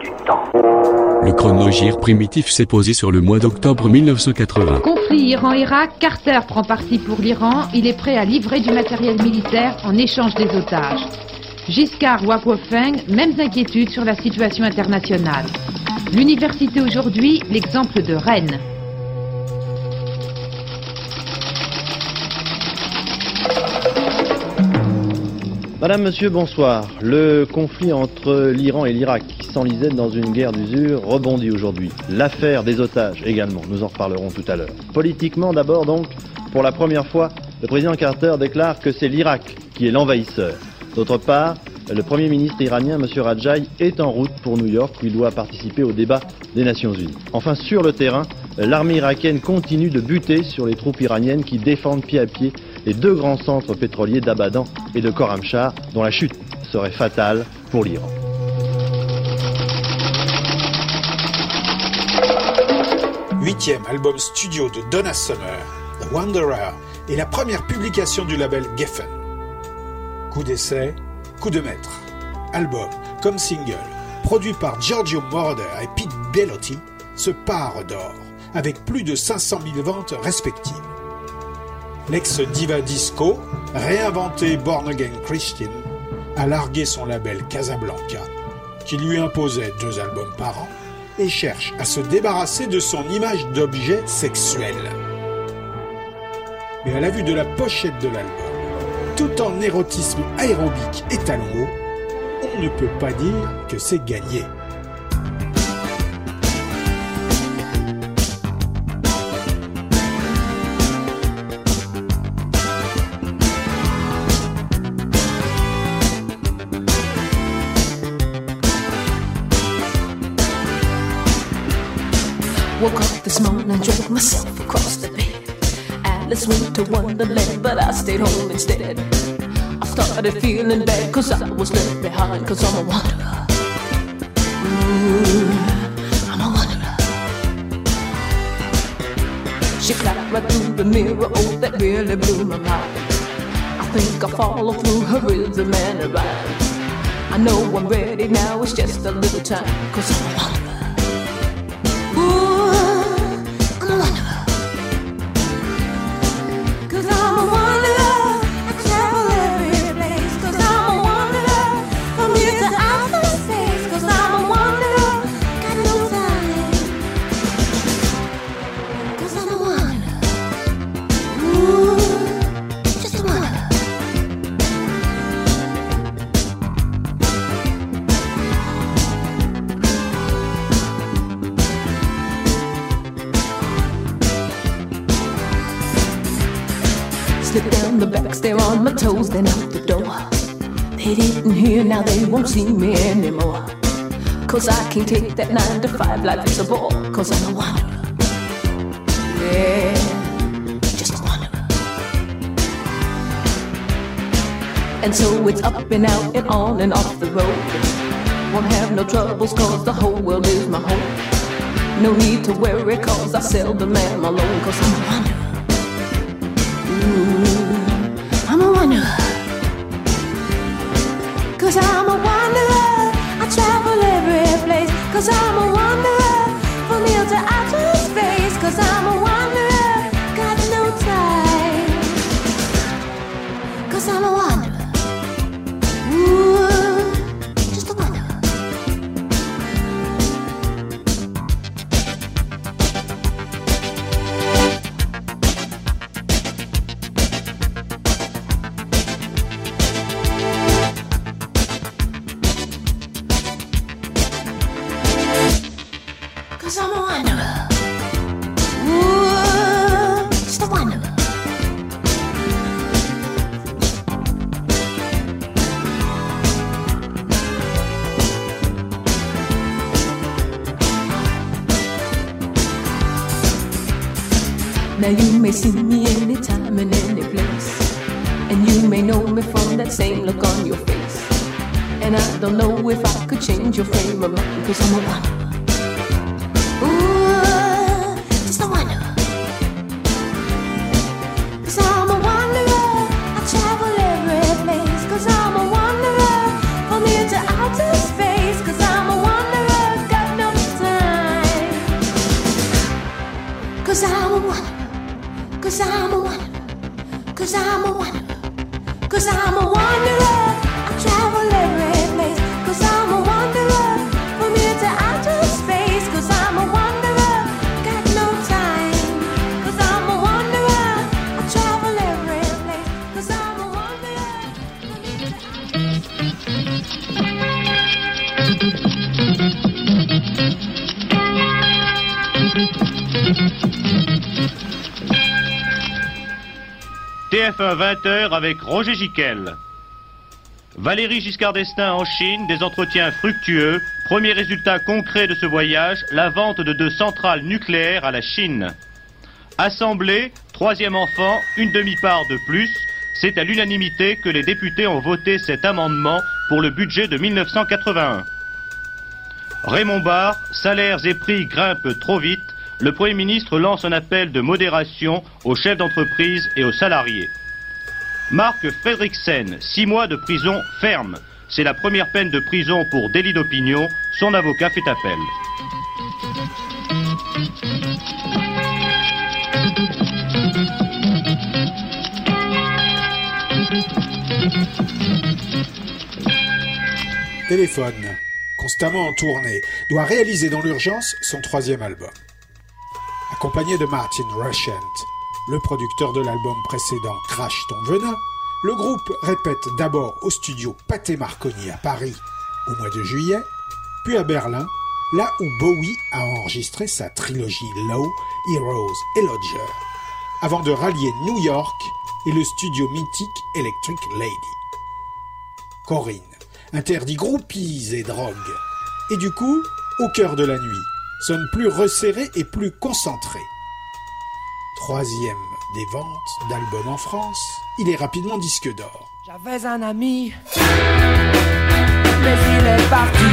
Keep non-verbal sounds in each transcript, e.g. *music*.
du temps. Le chronogire primitif s'est posé sur le mois d'octobre 1980. Conflit Iran-Irak, Carter prend parti pour l'Iran. Il est prêt à livrer du matériel militaire en échange des otages. Giscard Wapofeng, mêmes inquiétudes sur la situation internationale. L'université aujourd'hui, l'exemple de Rennes. Madame, Monsieur, bonsoir. Le conflit entre l'Iran et l'Irak, s'enlisait dans une guerre d'usure, rebondit aujourd'hui. L'affaire des otages également, nous en reparlerons tout à l'heure. Politiquement d'abord donc, pour la première fois, le président Carter déclare que c'est l'Irak qui est l'envahisseur. D'autre part, le Premier ministre iranien, M. Rajai, est en route pour New York où il doit participer au débat des Nations Unies. Enfin, sur le terrain, l'armée irakienne continue de buter sur les troupes iraniennes qui défendent pied à pied les deux grands centres pétroliers d'Abadan et de Koramchar, dont la chute serait fatale pour l'Iran. Huitième album studio de Donna Summer, The Wanderer, est la première publication du label Geffen. Coup d'essai, coup de maître. Album comme single, produit par Giorgio Moroder et Pete Bellotti, se part d'or, avec plus de 500 000 ventes respectives l'ex-diva disco, réinventé Born Again Christian, a largué son label Casablanca, qui lui imposait deux albums par an, et cherche à se débarrasser de son image d'objet sexuel. Mais à la vue de la pochette de l'album, tout en érotisme aérobique et talon on ne peut pas dire que c'est gagné. Wonderland, but I stayed home instead. I started feeling bad cause I was left behind cause I'm a wanderer. Ooh, I'm a wanderer. She clapped right through the mirror, oh that really blew my mind. I think I follow through her rhythm and her rhyme. I know I'm ready now, it's just a little time cause I'm a wanderer. Slip down the back stair on my toes, then out the door. They didn't hear, now they won't see me anymore. Cause I can't take that nine to five life is a bore. Cause I'm a wanderer. Yeah, just a wanderer. And so it's up and out and on and off the road. Won't have no troubles cause the whole world is my home. No need to worry cause I seldom am alone cause I'm a wanderer. Cause I'm a wanderer. I travel every place. Cause I'm a wanderer. Your frame of mind, cause I'm a wanderer. Ooh, TF1 20h avec Roger Giquel. Valérie Giscard d'Estaing en Chine, des entretiens fructueux. Premier résultat concret de ce voyage, la vente de deux centrales nucléaires à la Chine. Assemblée, troisième enfant, une demi-part de plus. C'est à l'unanimité que les députés ont voté cet amendement pour le budget de 1981. Raymond Barre, salaires et prix grimpent trop vite. Le Premier ministre lance un appel de modération aux chefs d'entreprise et aux salariés. Marc Fredriksen, six mois de prison ferme. C'est la première peine de prison pour délit d'opinion. Son avocat fait appel. Téléphone, constamment en tournée, doit réaliser dans l'urgence son troisième album. Accompagné de Martin Rushent, le producteur de l'album précédent Crash ton venin, le groupe répète d'abord au studio Pathé Marconi à Paris au mois de juillet, puis à Berlin, là où Bowie a enregistré sa trilogie Low, Heroes et Lodger, avant de rallier New York et le studio mythique Electric Lady. Corinne interdit groupies et drogues, et du coup, au cœur de la nuit, sonne plus resserré et plus concentré. Troisième des ventes d'albums en France, il est rapidement disque d'or. J'avais un ami, mais il est parti.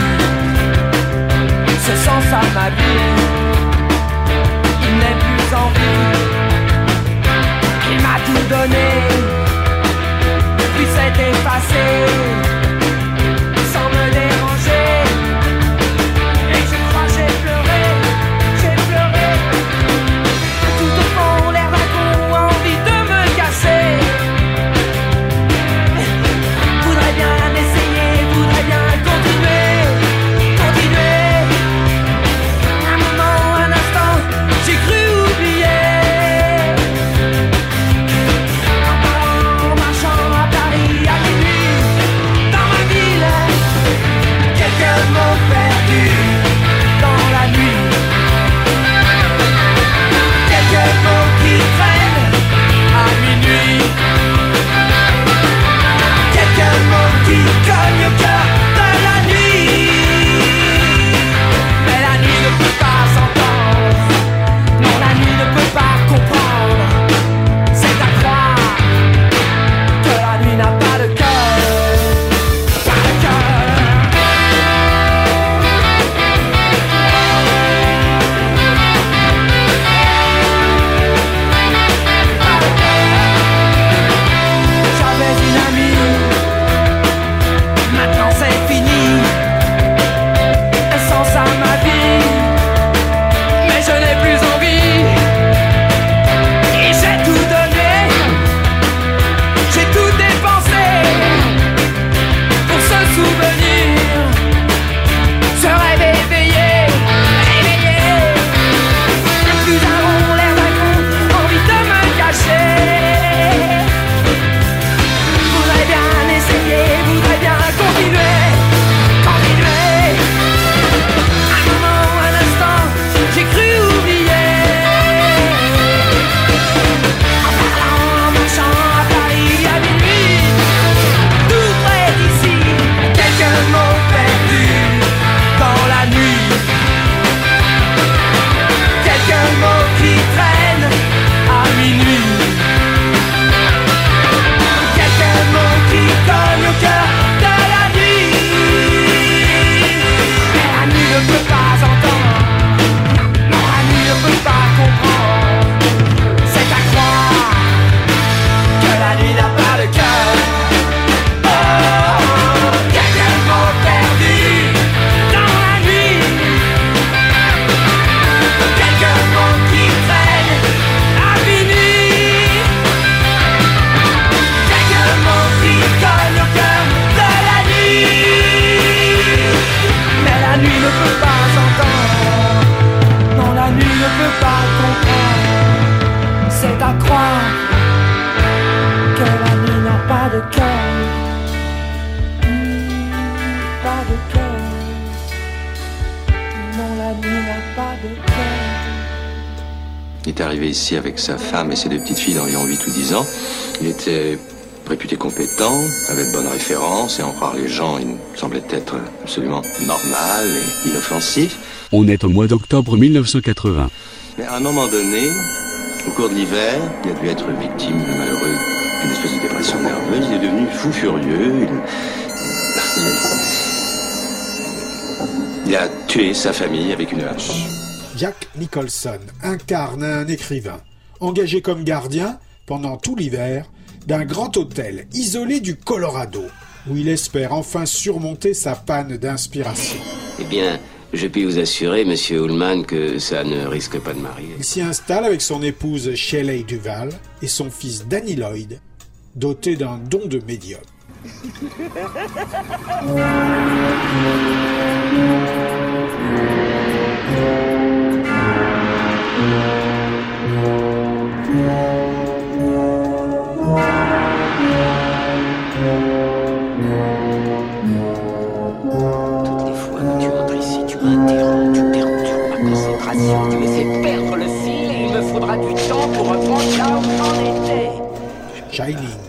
Ce sens à ma vie, il n'est plus en vie. Il m'a tout donné, puis s'est effacé, sa femme et ses deux petites filles d'environ 8 ou 10 ans. Il était réputé compétent, avait de bonnes références, et en croire les gens, il semblait être absolument normal et inoffensif. On est au mois d'octobre 1980. Mais à un moment donné, au cours de l'hiver, il a dû être victime, le malheureux, d'une espèce de dépression nerveuse. Il est devenu fou furieux. Il- il a tué sa famille avec une hache. Jack Nicholson incarne un écrivain engagé comme gardien pendant tout l'hiver d'un grand hôtel isolé du Colorado où il espère enfin surmonter sa panne d'inspiration. Eh bien, je puis vous assurer, monsieur Ullman, que ça ne risque pas de marier. Il s'y installe avec son épouse Shelley Duval et son fils Danny Lloyd, doté d'un don de médium. *laughs* Toutes les fois que tu entres ici, tu m'interromps, tu perturbes ma concentration, tu me fais perdre le fil et il me faudra du temps pour reprendre là où j'en étais. Shining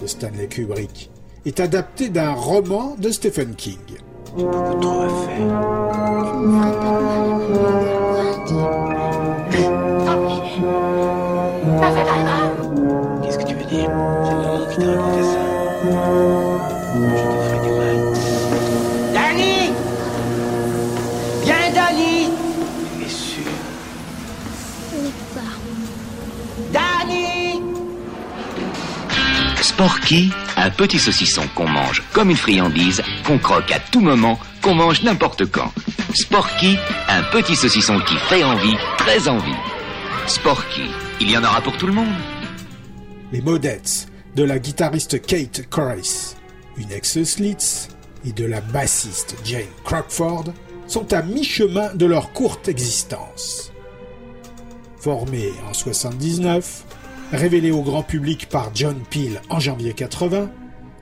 de Stanley Kubrick est adapté d'un roman de Stephen King. J'ai beaucoup trop à faire. Qu'est-ce Sporky, un petit saucisson qu'on mange comme une friandise, qu'on croque à tout moment, qu'on mange n'importe quand. Sporky, un petit saucisson qui fait envie, très envie. Sporky, il y en aura pour tout le monde. Les Modettes de la guitariste Kate Corris, une ex-Slits, et de la bassiste Jane Crockford sont à mi-chemin de leur courte existence. Formées en 79, révélées au grand public par John Peel en janvier 80,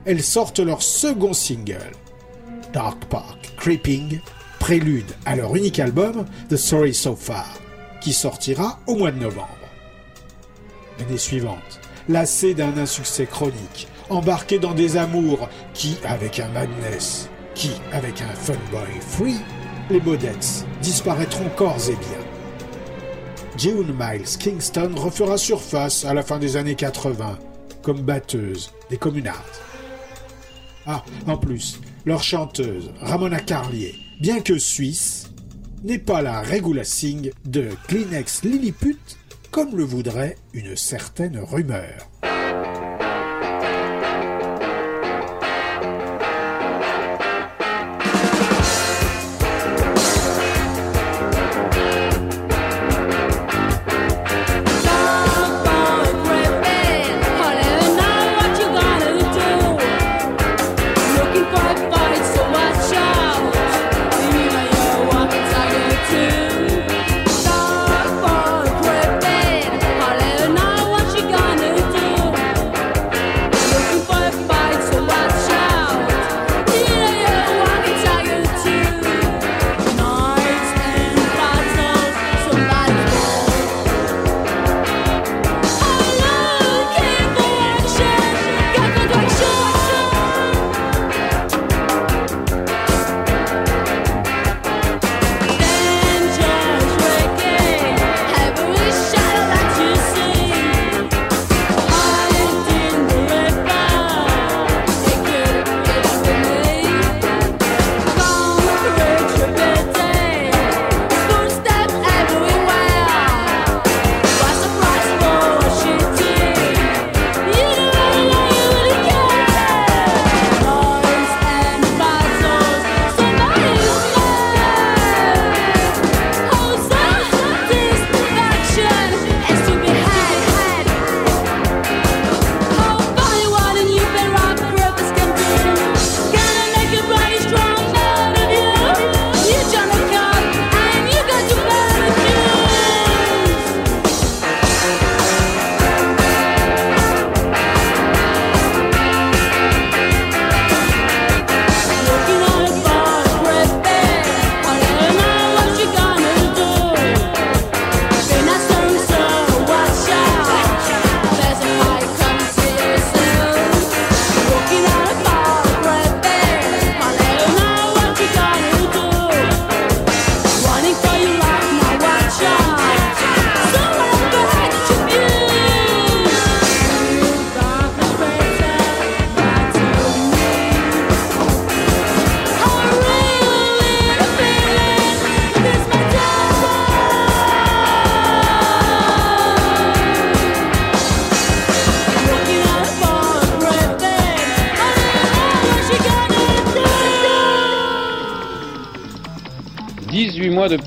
elles sortent leur second single, Dark Park Creeping, prélude à leur unique album The Story So Far, qui sortira au mois de novembre. L'année suivante, lassé d'un insuccès chronique, embarqué dans des amours, qui avec un madness, qui avec un funboy free, les Modettes disparaîtront corps et biens. June Miles Kingston refera surface à la fin des années 80 comme batteuse des communards. Ah, en plus, leur chanteuse, Ramona Carlier, bien que suisse, n'est pas la Regula Singh de Kleenex Lilliput comme le voudrait une certaine rumeur.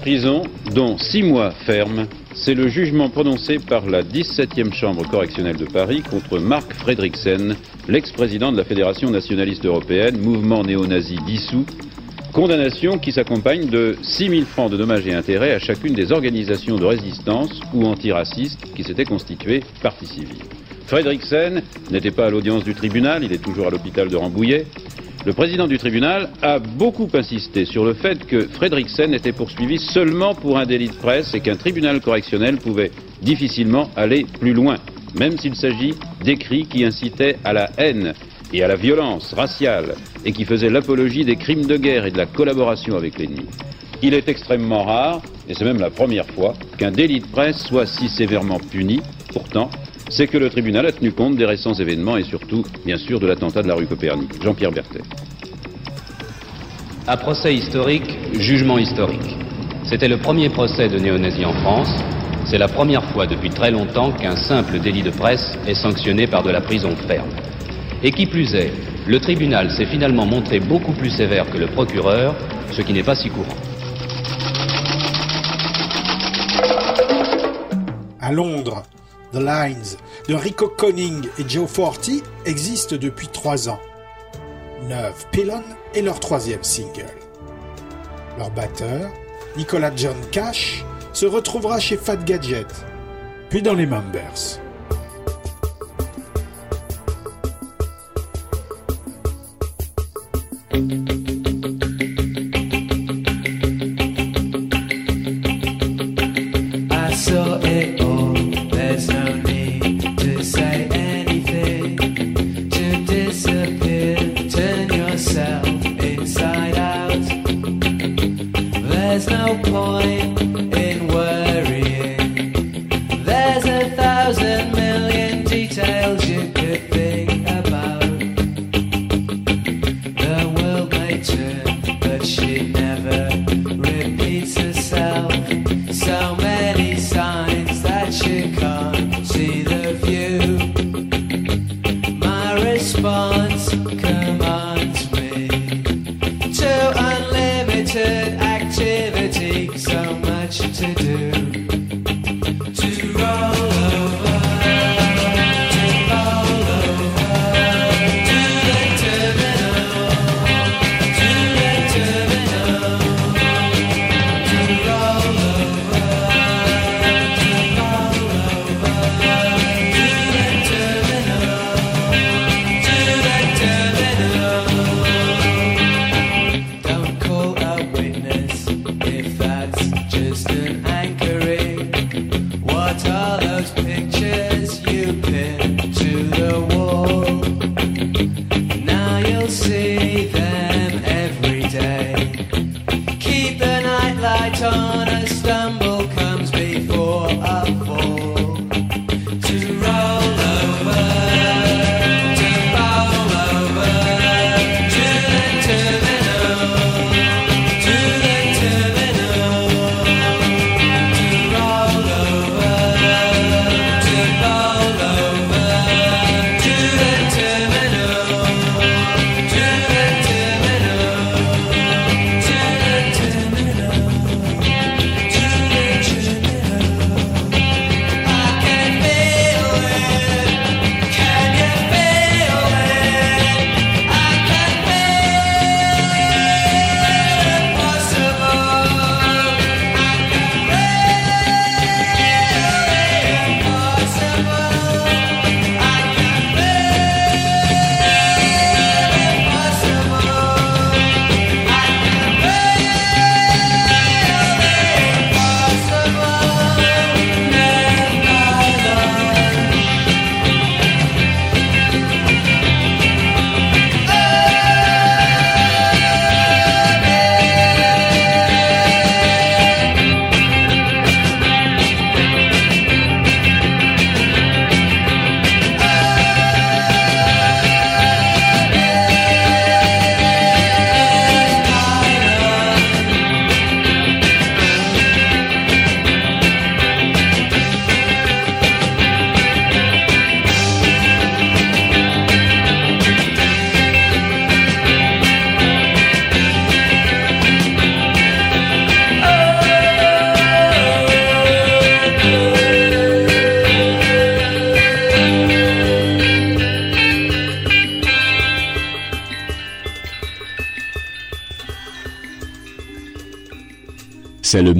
Prison, dont 6 mois fermes, c'est le jugement prononcé par la 17e Chambre correctionnelle de Paris contre Marc Fredriksen, l'ex-président de la Fédération nationaliste européenne, mouvement néo-nazi dissous, condamnation qui s'accompagne de 6 000 francs de dommages et intérêts à chacune des organisations de résistance ou antiracistes qui s'étaient constituées partie civile. Fredriksen n'était pas à l'audience du tribunal, il est toujours à l'hôpital de Rambouillet. Le président du tribunal a beaucoup insisté sur le fait que Fredriksen était poursuivi seulement pour un délit de presse et qu'un tribunal correctionnel pouvait difficilement aller plus loin, même s'il s'agit d'écrits qui incitaient à la haine et à la violence raciale et qui faisaient l'apologie des crimes de guerre et de la collaboration avec l'ennemi. Il est extrêmement rare, et c'est même la première fois, qu'un délit de presse soit si sévèrement puni. Pourtant, c'est que le tribunal a tenu compte des récents événements et surtout, bien sûr, de l'attentat de la rue Copernic. Jean-Pierre Berthet. À procès historique, jugement historique. C'était le premier procès de néo-nazis en France. C'est la première fois depuis très longtemps qu'un simple délit de presse est sanctionné par de la prison ferme. Et qui plus est, le tribunal s'est finalement montré beaucoup plus sévère que le procureur, ce qui n'est pas si courant. À Londres, The Lines de Rico Conning et Joe Forti existent depuis trois ans. Neuve Pillon est leur troisième single. Leur batteur, Nicolas John Cash, se retrouvera chez Fat Gadget, puis dans les Members. Bye.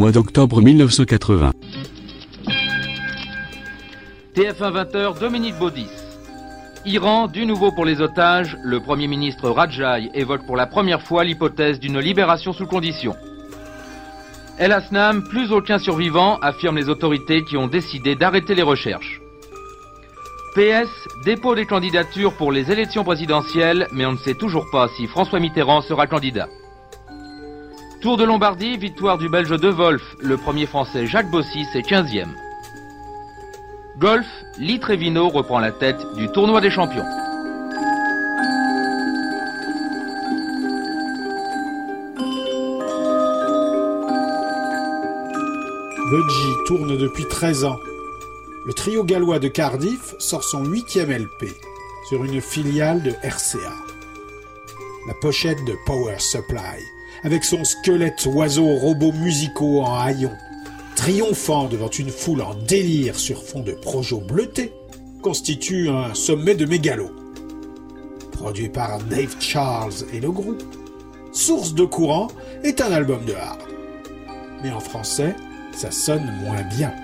Mois d'octobre 1980. TF1 20h, Dominique Baudis. Iran, du nouveau pour les otages, le Premier ministre Rajai évoque pour la première fois l'hypothèse d'une libération sous condition. El Asnam, plus aucun survivant, affirment les autorités qui ont décidé d'arrêter les recherches. PS, dépôt des candidatures pour les élections présidentielles, mais on ne sait toujours pas si François Mitterrand sera candidat. Tour de Lombardie, victoire du Belge De Wolf, le premier français Jacques Bossis est 15e. Golf, Lee reprend la tête du tournoi des champions. Budgie tourne depuis 13 ans. Le trio gallois de Cardiff sort son huitième LP sur une filiale de RCA. La pochette de Power Supply, avec son squelette oiseau robots musicaux en haillons, triomphant devant une foule en délire sur fond de projo bleuté, constitue un sommet de mégalo. Produit par Dave Charles et le groupe, Source de courant est un album de hard. Mais en français, ça sonne moins bien.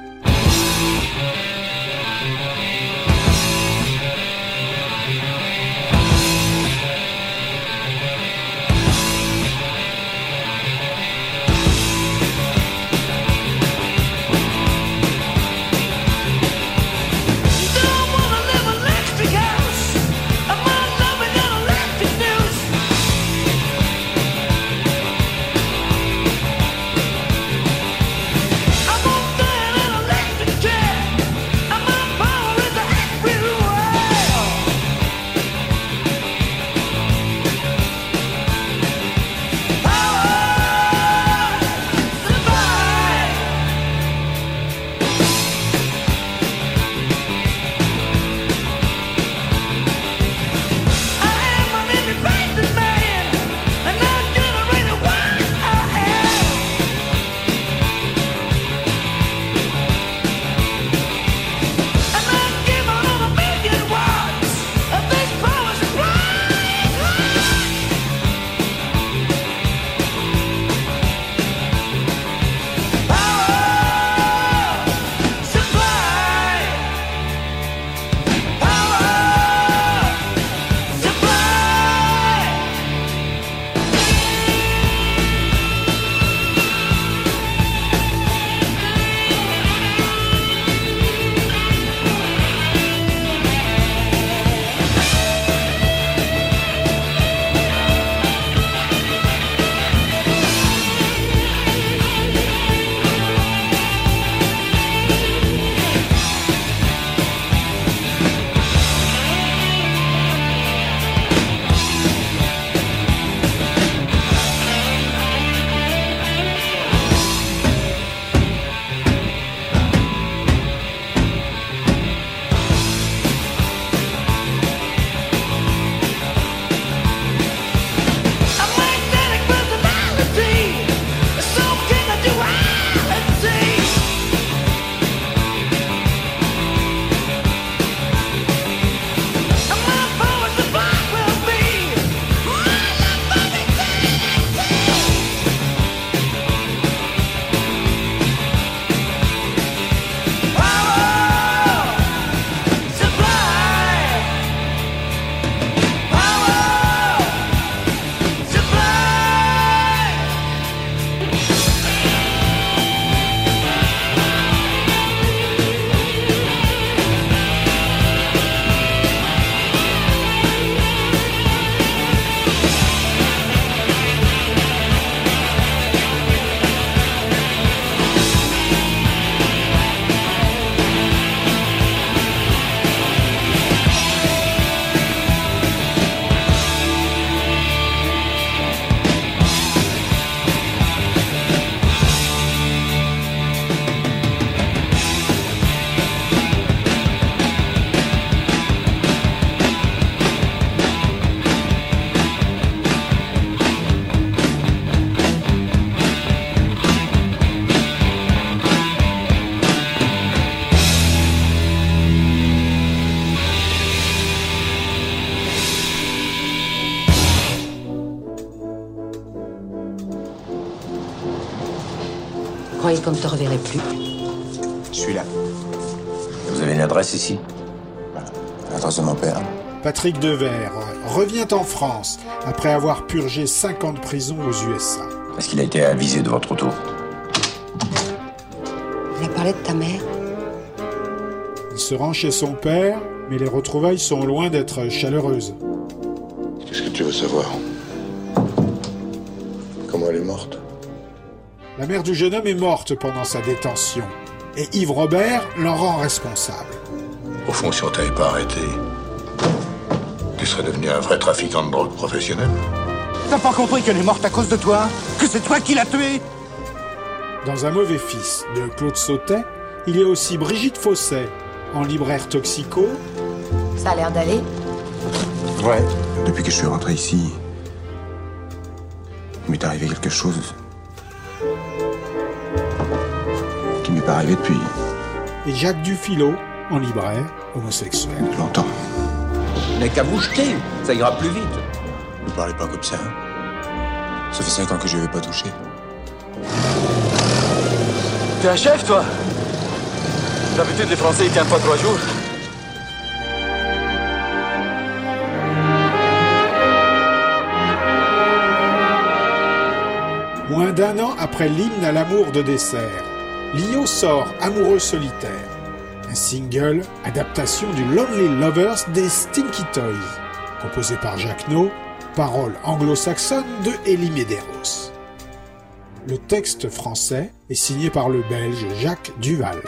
Croyais qu'on ne te reverrait plus Je suis là. Vous avez une adresse ici L'adresse de mon père. Patrick Devers revient en France après avoir purgé 5 ans de prison aux USA. Est-ce qu'il a été avisé de votre retour Il a parlé de ta mère Il se rend chez son père, mais les retrouvailles sont loin d'être chaleureuses. Qu'est-ce que tu veux savoir La mère du jeune homme est morte pendant sa détention, et Yves Robert l'en rend responsable. Au fond, si on t'avait pas arrêté, tu serais devenu un vrai trafiquant de drogue professionnel. T'as pas compris qu'elle est morte à cause de toi Que c'est toi qui l'as tuée Dans Un mauvais fils de Claude Sautet, il y a aussi Brigitte Fosset, en libraire toxico, Ça a l'air d'aller. Ouais. Depuis que je suis rentré ici, il m'est arrivé quelque chose m'est pas arrivé depuis et Jacques Dufilo, en libraire homosexuel. longtemps. N'est qu'à vous jeter, ça ira plus vite. Ne parlez pas comme ça. Ça fait cinq ans que je ne vais pas toucher. T'es un chef, toi? D'habitude, les Français, ils tiennent pas trois jours. Moins d'un an après l'hymne à l'amour de dessert, Lio sort Amoureux solitaire, un single adaptation du Lonely Lovers des Stinky Toys, composé par Jacques No, paroles anglo-saxonnes de Elie Medeiros. Le texte français est signé par le Belge Jacques Duval.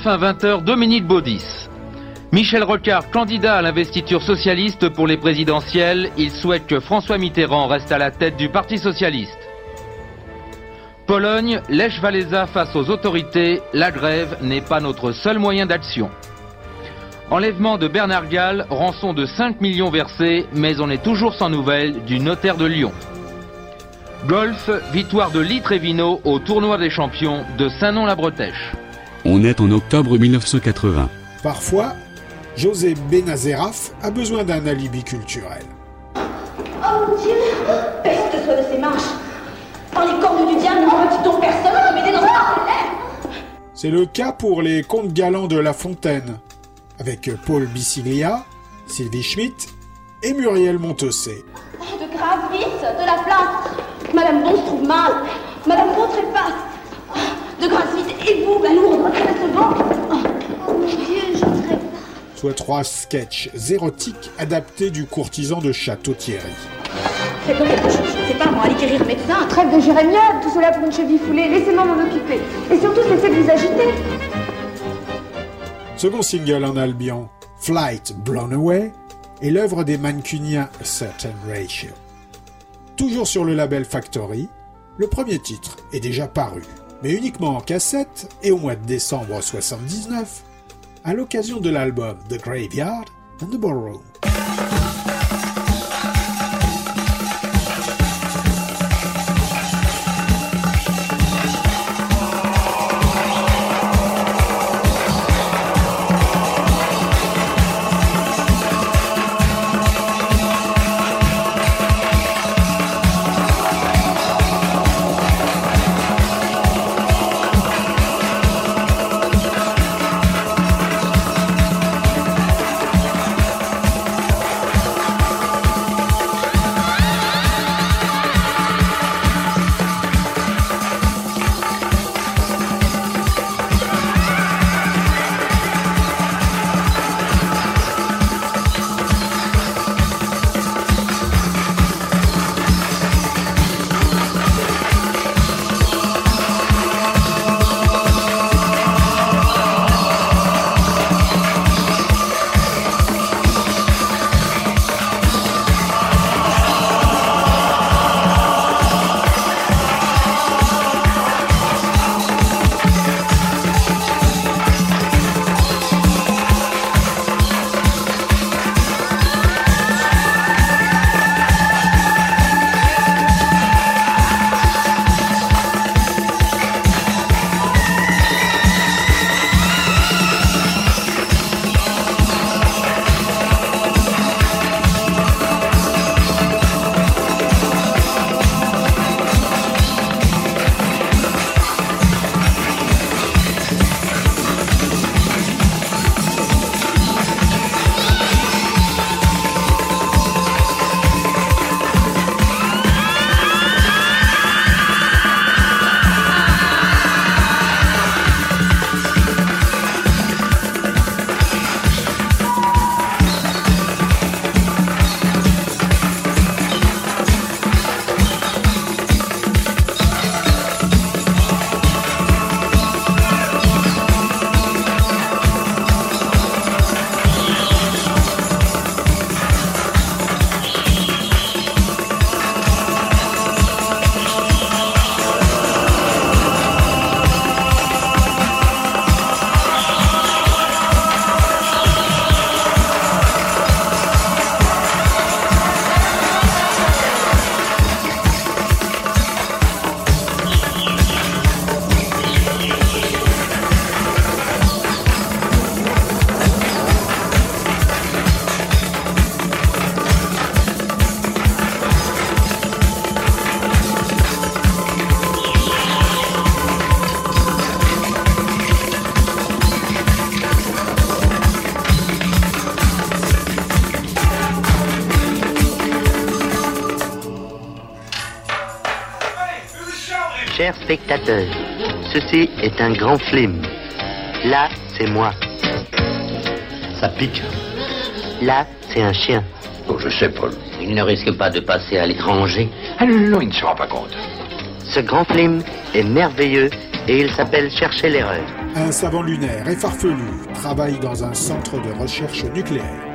TF1 20h, Dominique Baudis. Michel Rocard, candidat à l'investiture socialiste pour les présidentielles, il souhaite que François Mitterrand reste à la tête du Parti socialiste. Pologne, Lech Walesa face aux autorités, la grève n'est pas notre seul moyen d'action. Enlèvement de Bernard Gall, rançon de 5 millions versés, mais on est toujours sans nouvelles du notaire de Lyon. Golf, victoire de Litre et Vino au tournoi des champions de Saint-Nom-la-Bretèche. On est en octobre 1980. Parfois, José Benazeraf a besoin d'un alibi culturel. Oh mon Dieu Peste soit de ces marches Par les cordes du diable, ne donc personne pour m'aider dans ce C'est le cas pour les contes galants de La Fontaine, avec Paul Bissiglia, Sylvie Schmidt et Muriel Montessé. Oh, De grave, vite De la place Madame Bon se trouve mal Madame Bon trépasse De Et vous, retraitez ce banc Oh mon Dieu, je trépasse soit trois sketchs érotiques adaptés du courtisan de Château-Thierry. Faites donc quelque chose, je ne sais pas moi, allez guérir médecin Trêve de jérémiade, tout cela pour une cheville foulée, laissez-moi m'en occuper. Et surtout, cessez de vous agiter. Second single en Albion, Flight Blown Away, est l'œuvre des mancuniens A Certain Ratio. Toujours sur le label Factory, le premier titre est déjà paru, mais uniquement en cassette et au mois de décembre 79, à l'occasion de l'album The Graveyard and the Ballroom. Spectateurs, ceci est un grand film. Là, c'est moi. Ça pique. Là, c'est un chien. Oh, je sais, Paul. Il ne risque pas de passer à l'étranger. Ah non, non, il ne se rend pas compte. Ce grand film est merveilleux et il s'appelle Chercher l'erreur. Un savant lunaire et farfelu travaille dans un centre de recherche nucléaire.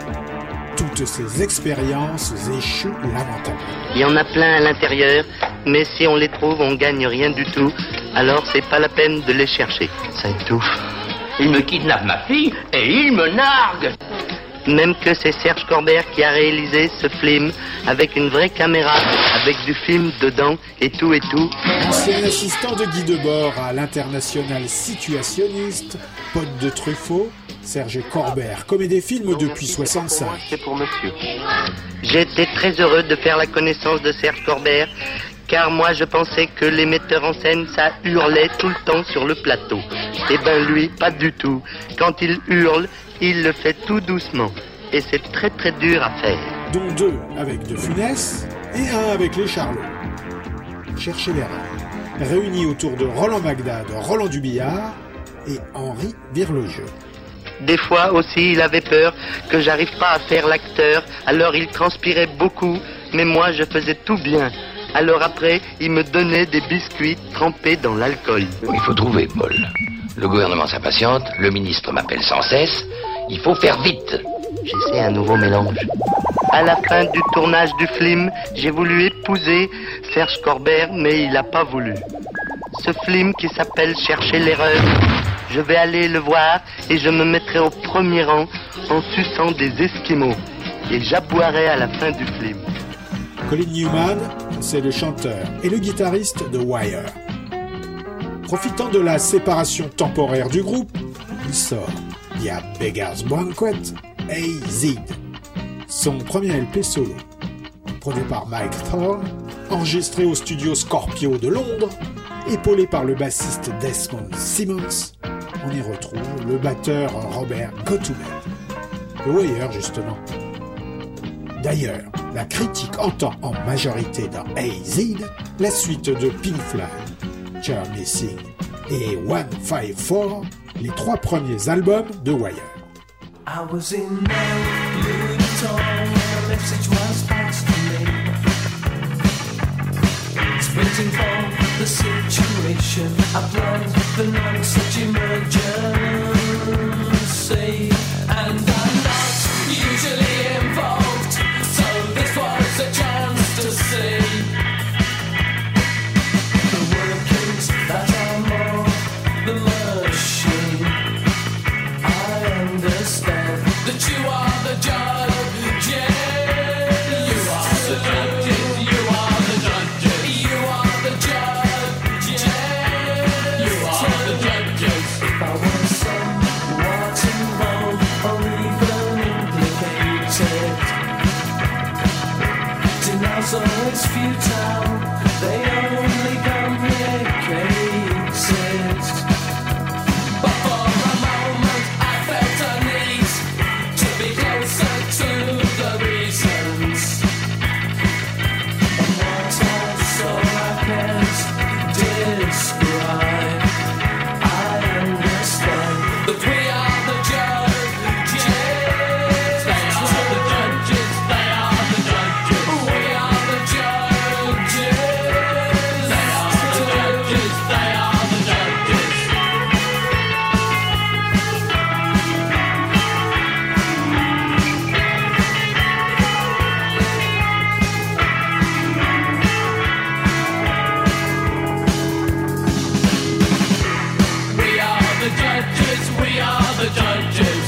Toutes ses expériences échouent lamentablement. Il y en a plein à l'intérieur, mais si on les trouve, on gagne rien du tout. Alors c'est pas la peine de les chercher. Ça étouffe. Il me kidnappe ma fille et il me nargue. Même que c'est Serge Corbert qui a réalisé ce film avec une vraie caméra, avec du film dedans et tout et tout. Ancien assistant de Guy Debord à l'international situationniste, pote de Truffaut, Serge Corbert commet des films depuis 65. C'est pour monsieur. J'étais très heureux de faire la connaissance de Serge Corbert, car moi je pensais que les metteurs en scène, ça hurlait tout le temps sur le plateau. Eh ben lui, pas du tout. Quand il hurle, il le fait tout doucement. Et c'est très très dur à faire. dont deux avec De Funès et un avec les Charlots. Cherchez l'erreur. Réunis autour de Roland Magdad, Roland Dubillard et Henri Virlogeux. Des fois aussi, il avait peur que j'arrive pas à faire l'acteur, alors il transpirait beaucoup, mais moi je faisais tout bien. Alors après, il me donnait des biscuits trempés dans l'alcool. Il faut trouver, Paul. Le gouvernement s'impatiente, le ministre m'appelle sans cesse. Il faut faire vite. J'essaie un nouveau mélange. À la fin du tournage du film, j'ai voulu épouser Serge Corbert, mais il n'a pas voulu. Ce film qui s'appelle Chercher l'erreur, je vais aller le voir et je me mettrai au premier rang en suçant des esquimaux. Et j'aboierai à la fin du film. Colin Newman, c'est le chanteur et le guitariste de Wire. Profitant de la séparation temporaire du groupe, il sort via Beggar's Banquet AZ, son premier LP solo. Produit par Mike Thorne, enregistré au studio Scorpio de Londres, épaulé par le bassiste Desmond Simmons, on y retrouve le batteur Robert. Le Wire, justement. D'ailleurs, la critique entend en majorité dans AZ la suite de Pink Floyd, Charlie Sing et 154, les trois premiers albums de Wire. I was in. Sprinting for the situation, I planned the non-such emergency. And I'm we are the judges.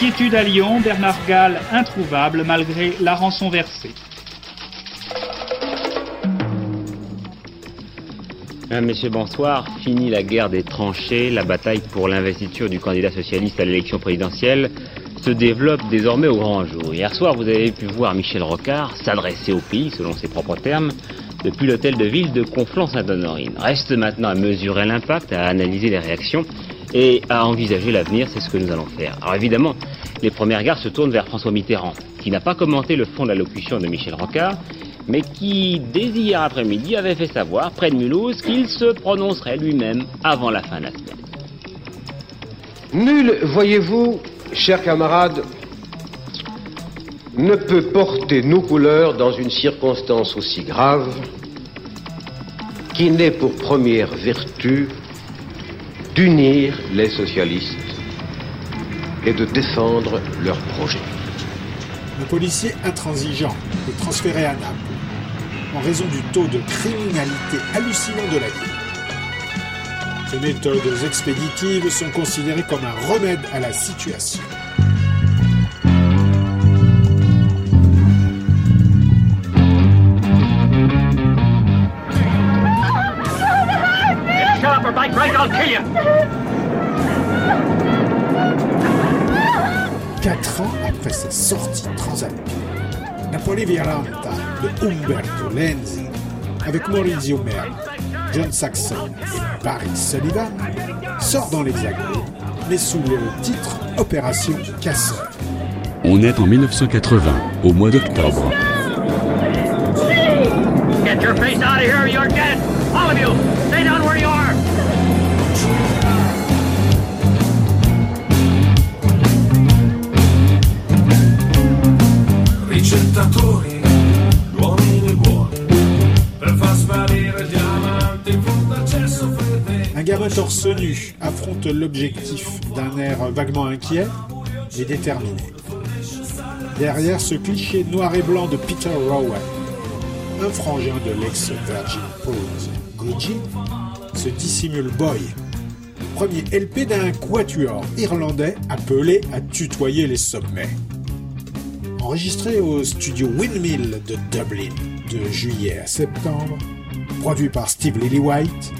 Inquiétude à Lyon, Bernard Gall introuvable malgré la rançon versée. Messieurs, bonsoir. Fini la guerre des tranchées, la bataille pour l'investiture du candidat socialiste à l'élection présidentielle se développe désormais au grand jour. Hier soir, vous avez pu voir Michel Rocard s'adresser au pays, selon ses propres termes, depuis l'hôtel de ville de Conflans-Sainte-Honorine. Reste maintenant à mesurer l'impact, à analyser les réactions et à envisager l'avenir, c'est ce que nous allons faire. Alors évidemment, les premiers regards se tournent vers François Mitterrand, qui n'a pas commenté le fond de l'allocution de Michel Rocard, mais qui, dès hier après-midi, avait fait savoir, près de Mulhouse, qu'il se prononcerait lui-même avant la fin de la semaine. Nul, voyez-vous, chers camarades, ne peut porter nos couleurs dans une circonstance aussi grave qui n'ait pour première vertu d'unir les socialistes et de défendre leurs projets. Un policier intransigeant est transféré à Naples en raison du taux de criminalité hallucinant de la ville. Ces méthodes expéditives sont considérées comme un remède à la situation. Après sa sortie transalpine, Napoli Violenta de Umberto Lenzi, avec Maurizio Merli, John Saxon et Barry Sullivan, sort dans l'Hexagone, mais sous le titre Opération Casseur. On est en 1980, au mois d'octobre. Get your face out of here, you're dead. All of you Un gamin torse nu affronte l'objectif d'un air vaguement inquiet et déterminé. Derrière ce cliché noir et blanc de Peter Rowan, un frangin de l'ex-Virgin Pose, Gucci, se dissimule Boy, premier LP d'un quatuor irlandais appelé à tutoyer les sommets. Enregistré au studio Windmill de Dublin de juillet à septembre, produit par Steve Lillywhite,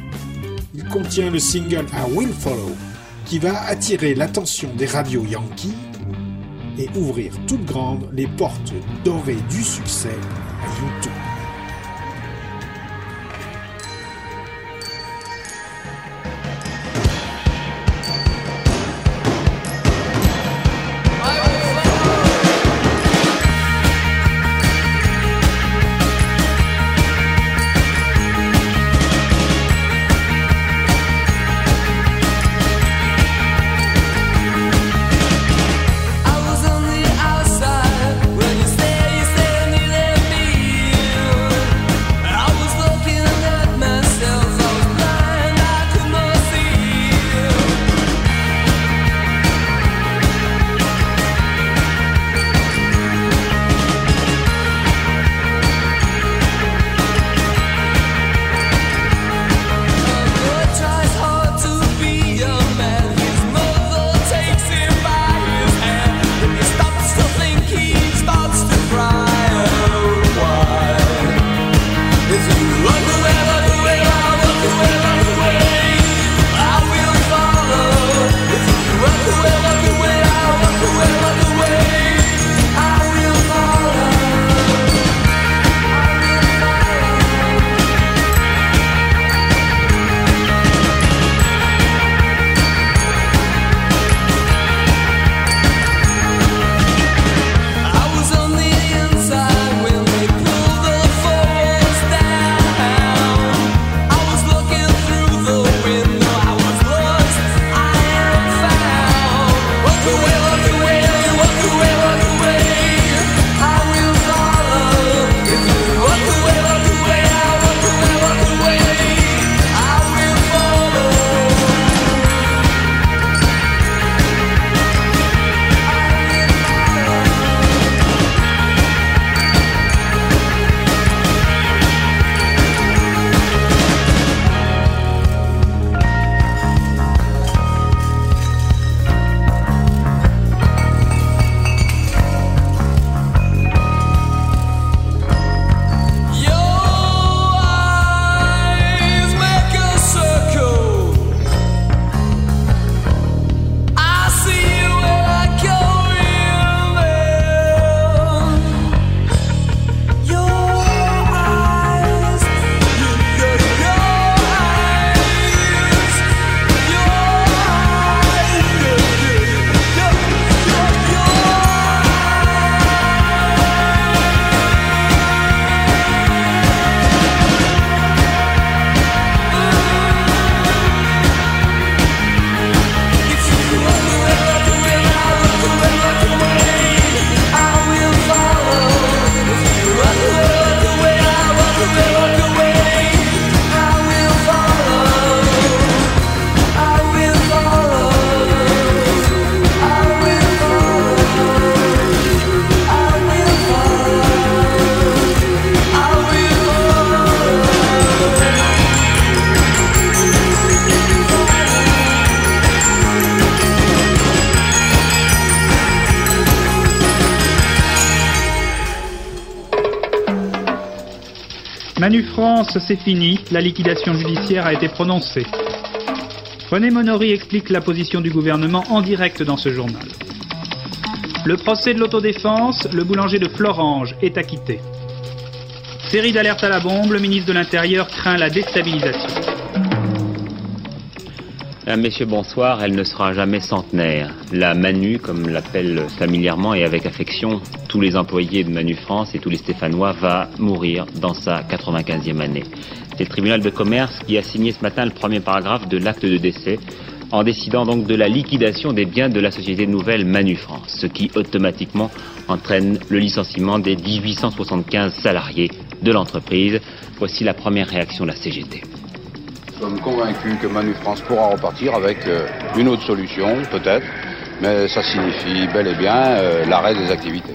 il contient le single I Will Follow qui va attirer l'attention des radios Yankees et ouvrir toutes grandes les portes dorées du succès à YouTube. Manu France, c'est fini, la liquidation judiciaire a été prononcée. René Monory explique la position du gouvernement en direct dans ce journal. Le procès de l'autodéfense, le boulanger de Florange est acquitté. Série d'alertes à la bombe, le ministre de l'Intérieur craint la déstabilisation. Mesdames, Messieurs, bonsoir. Elle ne sera jamais centenaire. La Manu, comme l'appellent familièrement et avec affection tous les employés de Manu France et tous les Stéphanois, va mourir dans sa 95e année. C'est le tribunal de commerce qui a signé ce matin le premier paragraphe de l'acte de décès en décidant donc de la liquidation des biens de la société nouvelle Manu France, ce qui automatiquement entraîne le licenciement des 1875 salariés de l'entreprise. Voici la première réaction de la CGT. Nous sommes convaincus que Manu France pourra repartir avec euh, une autre solution, peut-être, mais ça signifie bel et bien euh, l'arrêt des activités.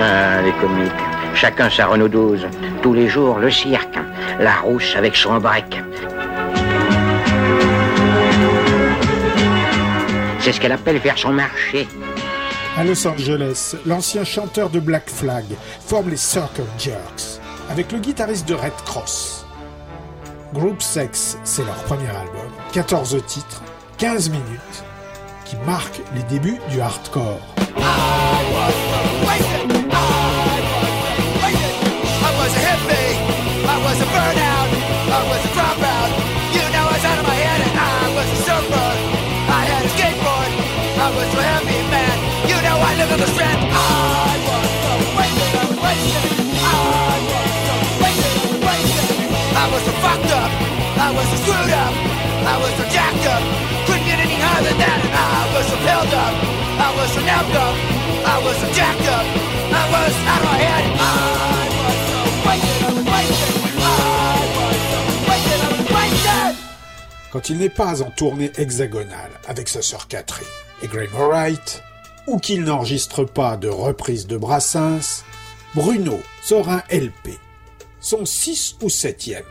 Ah, les comiques. Chacun sa Renault 12. Tous les jours, le cirque. La rousse avec son break. C'est ce qu'elle appelle faire son marché. À Los Angeles, l'ancien chanteur de Black Flag forme les Circle Jerks avec le guitariste de Red Cross. Group Sex, c'est leur premier album, 14 titres, 15 minutes, qui marquent les débuts du hardcore. I was a I was a burnout, I was a dropout. You Quand il n'est pas en tournée hexagonale avec sa sœur Catherine et Graham Wright, ou qu'il n'enregistre pas de reprise de Brassens, Bruno sort un LP, son 6 ou 7e.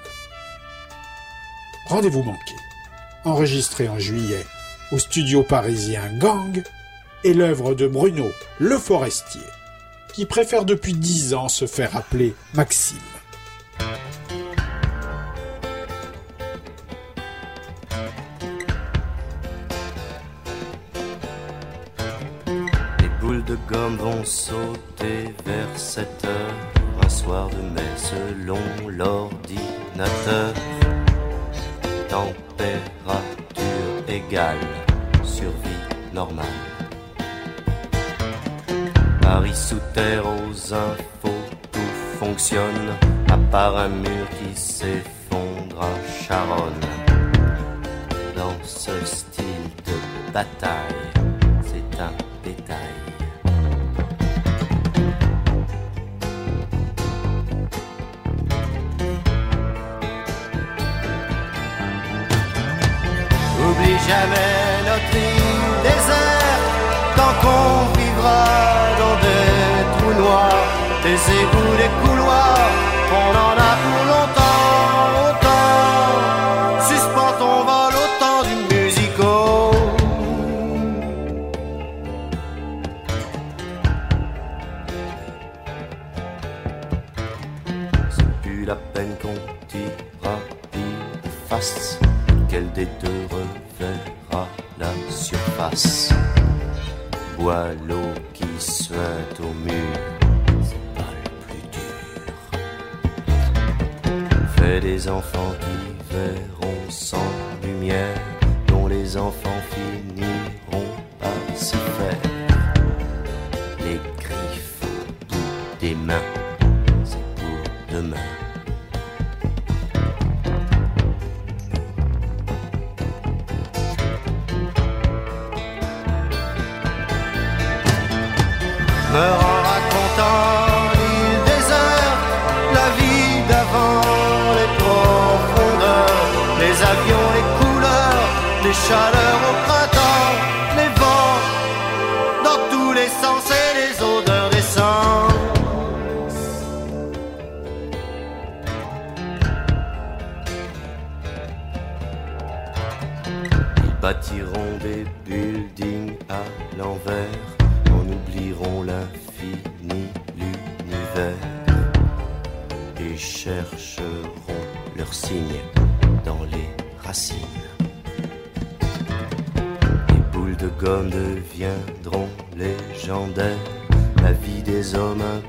Rendez-vous manqué, enregistré en juillet au studio parisien Gang, est l'œuvre de Bruno Le Forestier, qui préfère depuis 10 ans se faire appeler Maxime. Les boules de gomme vont sauter vers 7 heures. Un soir de mai selon l'ordinateur. Température égale, survie normale. Paris sous terre aux infos, tout fonctionne. À part un mur qui s'effondre à Charonne. Dans ce style de bataille, c'est un jamais notre île déserte. Tant qu'on vivra dans des trous noirs Des égouts, des couloirs On en a Boileau qui suinte au mur. C'est pas le plus dur. Fait des enfants qui Ils bâtiront des buildings à l'envers en oublieront l'infini, l'univers. chercheront leurs signes dans les racines. Les boules de gomme deviendront légendaires. La vie des hommes, un